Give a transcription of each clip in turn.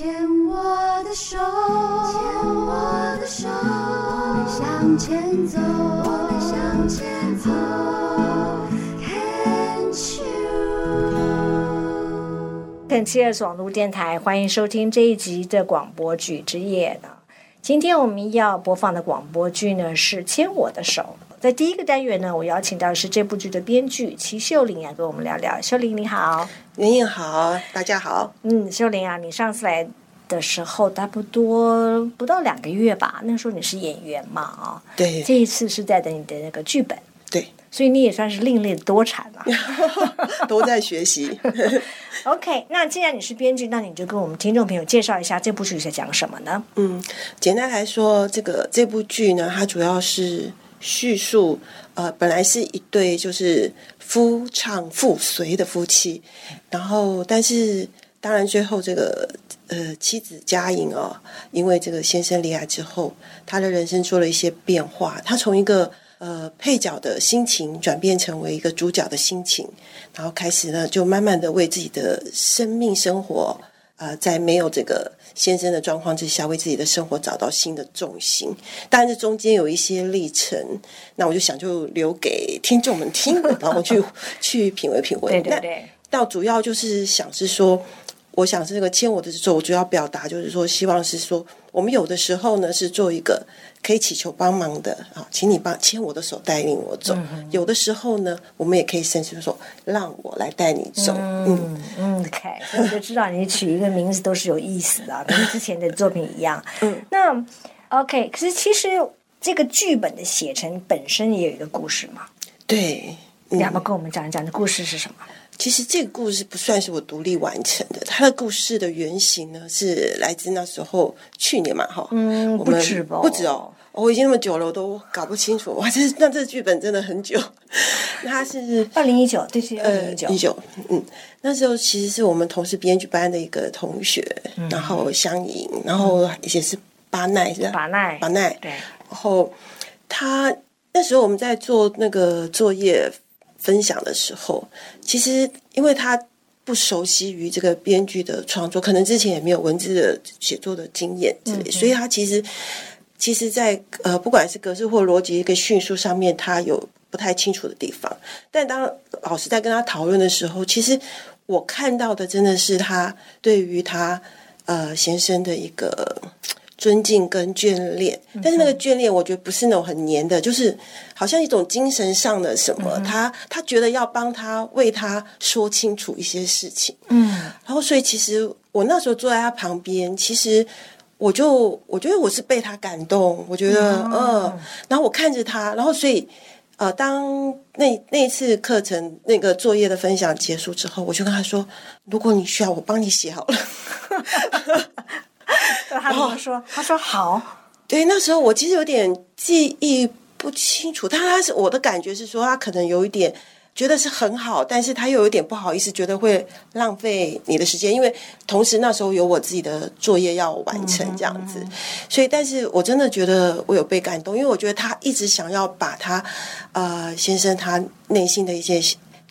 牵我的手，牵我的手，我们向前走，我们向前走。Can you？肯七二网络电台，欢迎收听这一集的广播剧之夜呢。今天我们要播放的广播剧呢是《牵我的手》。在第一个单元呢，我邀请到的是这部剧的编剧齐秀玲来跟我们聊聊。秀玲你好，袁颖好，大家好。嗯，秀玲啊，你上次来的时候差不多不到两个月吧？那时候你是演员嘛啊？对这一次是在等你的那个剧本，对，所以你也算是另类的多产了。都在学习。OK，那既然你是编剧，那你就跟我们听众朋友介绍一下这部剧在讲什么呢？嗯，简单来说，这个这部剧呢，它主要是叙述，呃，本来是一对就是夫唱妇随的夫妻，然后但是当然最后这个呃妻子佳颖哦，因为这个先生离开之后，她的人生做了一些变化，她从一个呃配角的心情转变成为一个主角的心情，然后开始呢就慢慢的为自己的生命生活。呃，在没有这个先生的状况之下，为自己的生活找到新的重心。但是中间有一些历程，那我就想就留给听众们听，然后去 去品味品味。那对对对，到主要就是想是说，我想是这个牵我的手，我主要表达就是说，希望是说，我们有的时候呢是做一个可以祈求帮忙的啊，请你帮牵我的手，带领我走。有的时候呢，我们也可以伸出手，让我来带你走。嗯嗯嗯，OK，所以我就知道你取一个名字都是有意思的啊，跟之前的作品一样。嗯，那 OK，可是其实这个剧本的写成本身也有一个故事嘛，对。你要不要跟我们讲一讲？这故事是什么？其实这个故事不算是我独立完成的，它的故事的原型呢是来自那时候去年嘛，哈，嗯我们不止吧不止哦，我已经那么久了，我都搞不清楚，哇，这那这剧本真的很久，它是二零一九，对，是二零呃一九，一九，嗯，那时候其实是我们同事编剧班的一个同学，嗯然后相迎，然后也是巴奈是吧？巴奈巴奈，对，然后他那时候我们在做那个作业分享的时候，其实因为他不熟悉于这个编剧的创作，可能之前也没有文字的写作的经验之类，所以他其实其实在，呃不管是格式或逻辑一个叙述上面，他有不太清楚的地方。但当老师在跟他讨论的时候，其实我看到的真的是他对于他呃先生的一个尊敬跟眷恋，但是那个眷恋，我觉得不是那种很黏的，就是好像一种精神上的什么，他他觉得要帮他为他说清楚一些事情，嗯然后所以其实我那时候坐在他旁边，其实我就我觉得我是被他感动，我觉得嗯、然后我看着他，然后所以。呃，当那那一次课程那个作业的分享结束之后，我就跟他说：“如果你需要，我帮你写好了。”他怎么说？他说好，对，那时候我其实有点记忆不清楚，但他是我的感觉是说，他可能有一点觉得是很好，但是他又有点不好意思，觉得会浪费你的时间，因为同时那时候有我自己的作业要完成这样子，所以，但是我真的觉得我有被感动，因为我觉得他一直想要把他呃先生他内心的一些。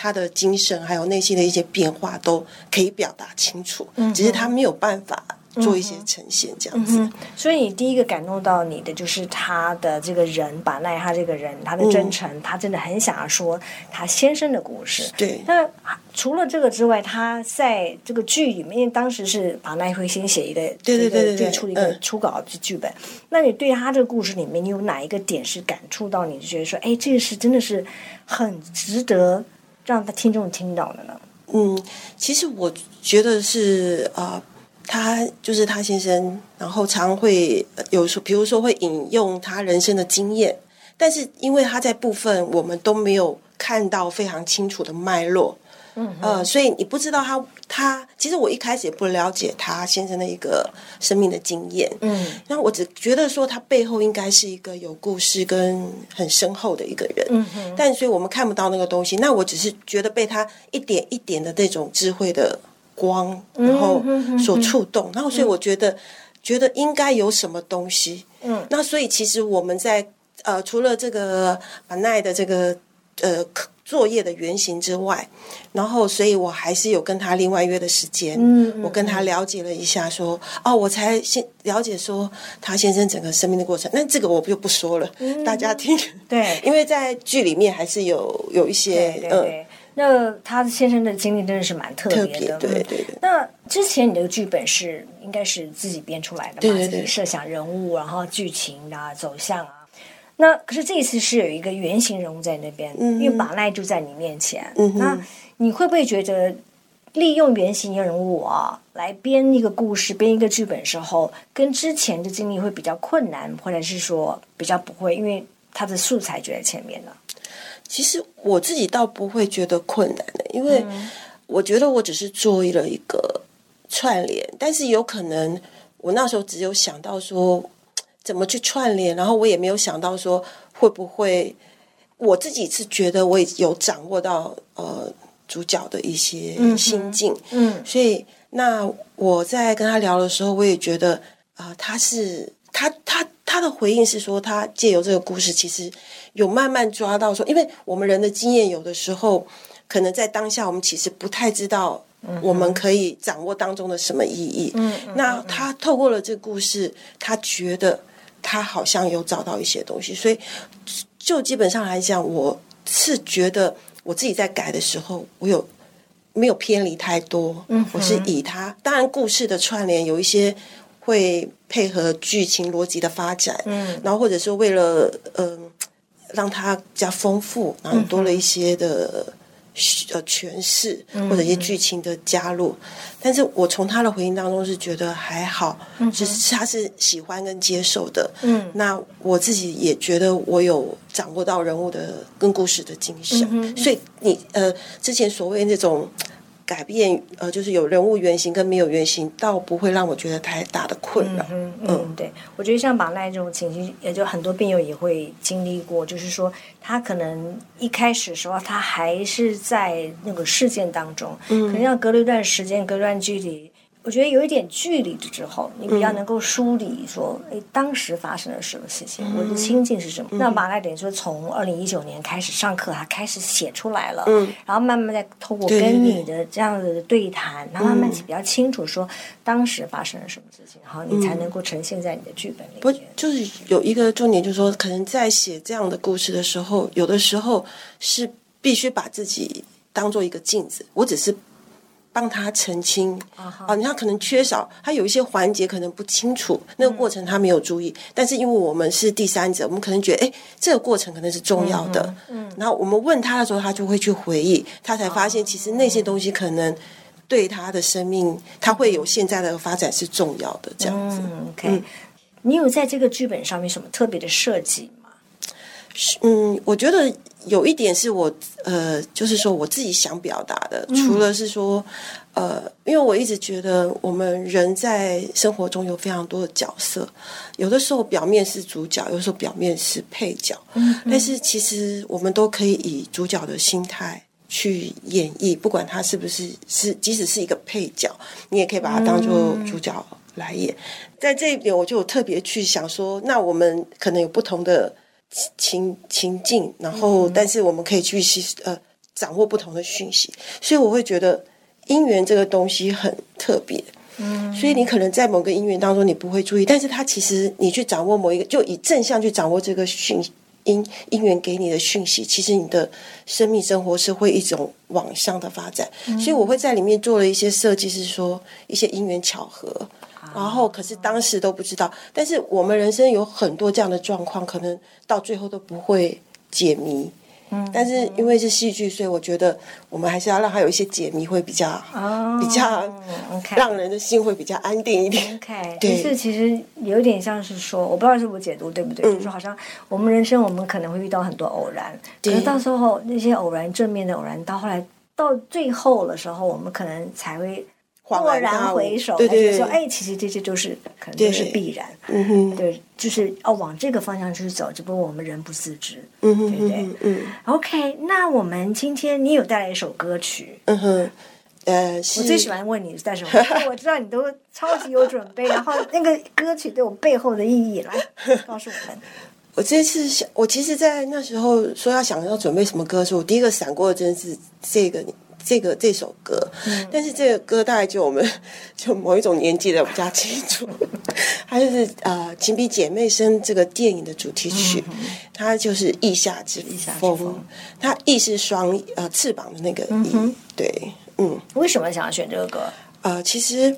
他的精神还有内心的一些变化都可以表达清楚，只是他没有办法做一些呈现这样子。嗯，所以你第一个感动到你的就是他的这个人，把奈他这个人，他的真诚，他真的很想要说他先生的故事。对那除了这个之外，他在这个剧里面，当时是把奈会先写一个对对对对对这个出了一个嗯初稿剧本。那你对他这个故事里面，你有哪一个点是感触到你，就觉得说，哎，这个是真的是很值得让他听众听到的呢？嗯，其实我觉得是啊、呃他就是他先生，然后常会呃有时候，比如说会引用他人生的经验，但是因为他在部分我们都没有看到非常清楚的脉络，嗯呃，所以你不知道他他其实我一开始也不了解他先生的一个生命的经验，嗯。那我只觉得说他背后应该是一个有故事跟很深厚的一个人，嗯哼，但所以我们看不到那个东西。那我只是觉得被他一点一点的这种智慧的光，然后所触动，然后所以我觉得觉得应该有什么东西。嗯，那所以其实我们在呃除了这个马奈的这个呃作业的原型之外，然后所以我还是有跟他另外约的时间，嗯嗯我跟他了解了一下说，哦，我才先了解说他先生整个生命的过程，那这个我就不说了，大家听，对。因为在剧里面还是有有一些嗯。那他先生的经历真的是蛮特特别别的，嗯对对对那之前你的剧本是应该是自己编出来的嘛？对对对自己设想人物，然后剧情啊、走向啊。那可是这一次是有一个原型人物在那边，嗯因为马奈就在你面前。嗯哼那你会不会觉得利用原型人物啊来编一个故事、编一个剧本时候，跟之前的经历会比较困难，或者是说比较不会，因为他的素材就在前面了。其实我自己倒不会觉得困难的，因为我觉得我只是做了一个串联，但是有可能我那时候只有想到说怎么去串联，然后我也没有想到说会不会我自己是觉得我也有掌握到呃主角的一些心境，嗯。所以那我在跟他聊的时候，我也觉得啊、他是他他他的回应是说，他借由这个故事，其实有慢慢抓到说，因为我们人的经验有的时候，可能在当下我们其实不太知道。我们可以掌握当中的什么意义？嗯嗯那他透过了这个故事，他觉得他好像有找到一些东西，所以就基本上来讲，我是觉得我自己在改的时候，我有没有偏离太多？嗯我是以他，当然故事的串联有一些会配合剧情逻辑的发展，嗯。然后或者说为了嗯、让它比较丰富，然后多了一些的。呃，诠释嗯或者一些剧情的加入，但是我从他的回应当中是觉得还好，嗯只是他是喜欢跟接受的，嗯。那我自己也觉得我有掌握到人物的跟故事的精神，嗯。所以你呃之前所谓那种改变呃就是有人物原型跟没有原型，倒不会让我觉得太大的困扰。嗯嗯，对，我觉得像马奈这种情形，也就很多病友也会经历过，就是说他可能一开始的时候，他还是在那个事件当中，可能要隔了一段时间，隔一段距离。我觉得有一点距离之后，你比较能够梳理说，哎、当时发生了什么事情，我的心境是什么。那马奈等于说，从二零一九年开始上课，他开始写出来了，嗯。然后慢慢再透过跟你的这样的对谈，然后慢慢比较清楚说当时发生了什么事情，然后你才能够呈现在你的剧本里面。不。就是有一个重点，就是说，可能在写这样的故事的时候，有的时候是必须把自己当做一个镜子，我只是帮他澄清啊他可能缺少，他有一些环节可能不清楚，那个过程他没有注意，但是因为我们是第三者，我们可能觉得，哎，这个过程可能是重要的，嗯，然后我们问他的时候，他就会去回忆，他才发现其实那些东西可能。对他的生命，他会有现在的发展是重要的，这样子。嗯，OK，、你有在这个剧本上面什么特别的设计吗？嗯，我觉得有一点是我呃，就是说我自己想表达的，除了是说呃，因为我一直觉得我们人在生活中有非常多的角色，有的时候表面是主角，有的时候表面是配角，但是其实我们都可以以主角的心态。去演绎，不管他是不是是，即使是一个配角，你也可以把它当做主角来演。在这一点，我就有特别去想说，那我们可能有不同的情情境，然后但是我们可以去吸呃掌握不同的讯息，所以我会觉得姻缘这个东西很特别。嗯，所以你可能在某个姻缘当中你不会注意，但是它其实你去掌握某一个，就以正向去掌握这个讯因姻缘给你的讯息，其实你的生命生活是会一种往上的发展。所以我会在里面做了一些设计，是说一些姻缘巧合。然后，可是当时都不知道。但是我们人生有很多这样的状况，可能到最后都不会解谜。嗯，但是因为是戏剧，所以我觉得我们还是要让它有一些解谜，会比较、哦比较让人的心会比较安定一点。OK，对就是其实有点像是说，我不知道是我解读对不对，嗯就是好像我们人生我们可能会遇到很多偶然，可对是到时候那些偶然正面的偶然，到后来到最后的时候，我们可能才会恍蓦然回首，对对对才觉得说，哎，其实这些就是可能就是必然，嗯哼，对，就是要往这个方向去走，只不过我们人不自知。嗯哼，对不对嗯嗯 OK，那我们今天你有带来一首歌曲，嗯哼，呃，我最喜欢问你带什么，因为我知道你都超级有准备，然后那个歌曲对我背后的意义，来 告诉我们。我这次想，我其实，在那时候说要想要准备什么歌的时候，我第一个闪过的真是这个这个这首歌。但是这个歌大概就我们 就某一种年纪的比较清楚，它就是呃《情比姐妹生》这个电影的主题曲，它就是《意下之风》，它意是双呃翅膀的那个翼，对，嗯。为什么想要选这个歌？呃，其实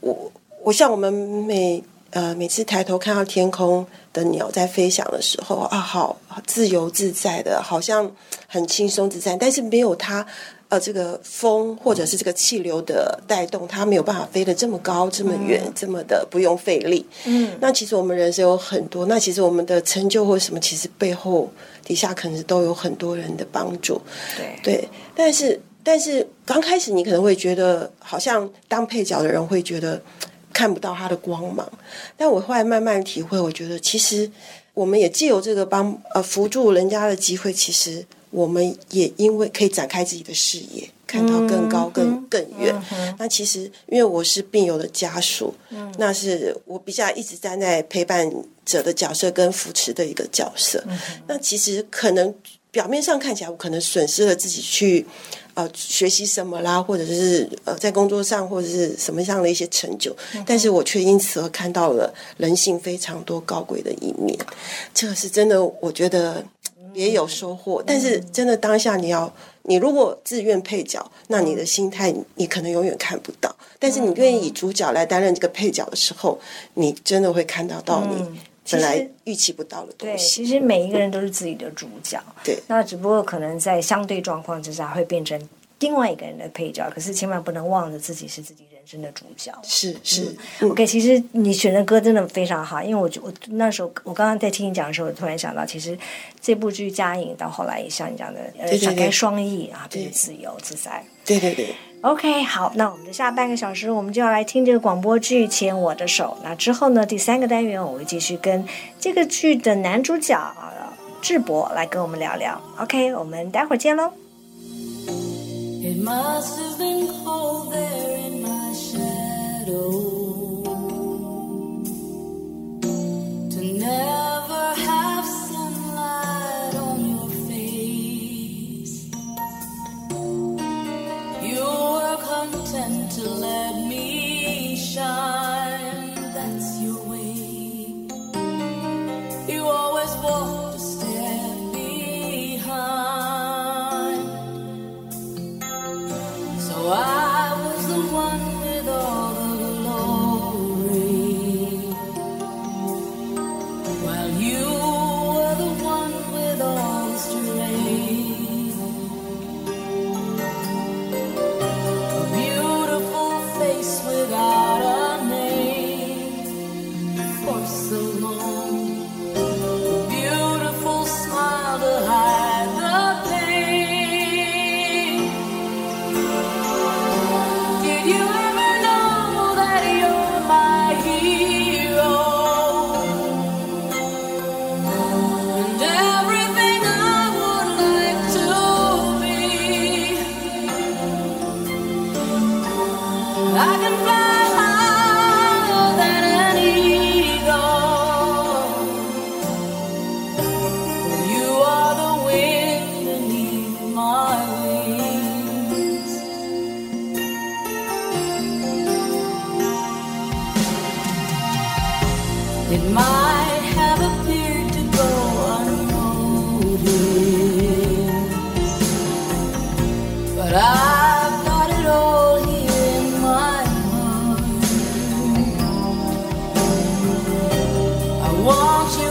我我像我们每呃每次抬头看到天空的鸟在飞翔的时候啊，好自由自在的，好像很轻松自在，但是没有它呃这个风或者是这个气流的带动，它没有办法飞得这么高、这么远、这么的不用费力。嗯，那其实我们人生有很多，那其实我们的成就或什么，其实背后底下可能都有很多人的帮助。对对，但是。但是刚开始你可能会觉得，好像当配角的人会觉得看不到他的光芒。但我后来慢慢体会，我觉得其实我们也借由这个帮呃扶助人家的机会，其实我们也因为可以展开自己的视野，看到更高、更更远。那其实因为我是病友的家属，那是我比较一直站在陪伴者的角色跟扶持的一个角色。那其实可能表面上看起来，我可能损失了自己去。呃，学习什么啦，或者是呃，在工作上或者是什么样的一些成就，但是我却因此而看到了人性非常多高贵的一面，这个是真的，我觉得也有收获。但是真的当下你要，你如果自愿配角，那你的心态你可能永远看不到；但是你愿意以主角来担任这个配角的时候，你真的会看到到你。本来预期不到的东西。对，其实每一个人都是自己的主角。对。那只不过可能在相对状况之下会变成另外一个人的配角，可是千万不能忘了自己是自己人生的主角。是是。OK，其实你选的歌真的非常好，因为我我那时候我刚刚在听你讲的时候，我突然想到，其实这部剧加影到后来也像你讲的，呃，展开双翼啊，就是自由自在。对对对。OK，好，那我们的下半个小时，我们就要来听这个广播剧《牵我的手》。那之后呢，第三个单元我会继续跟这个剧的男主角啊智博来跟我们聊聊。OK，我们待会儿见喽。It must have been cold there in my shell. Want you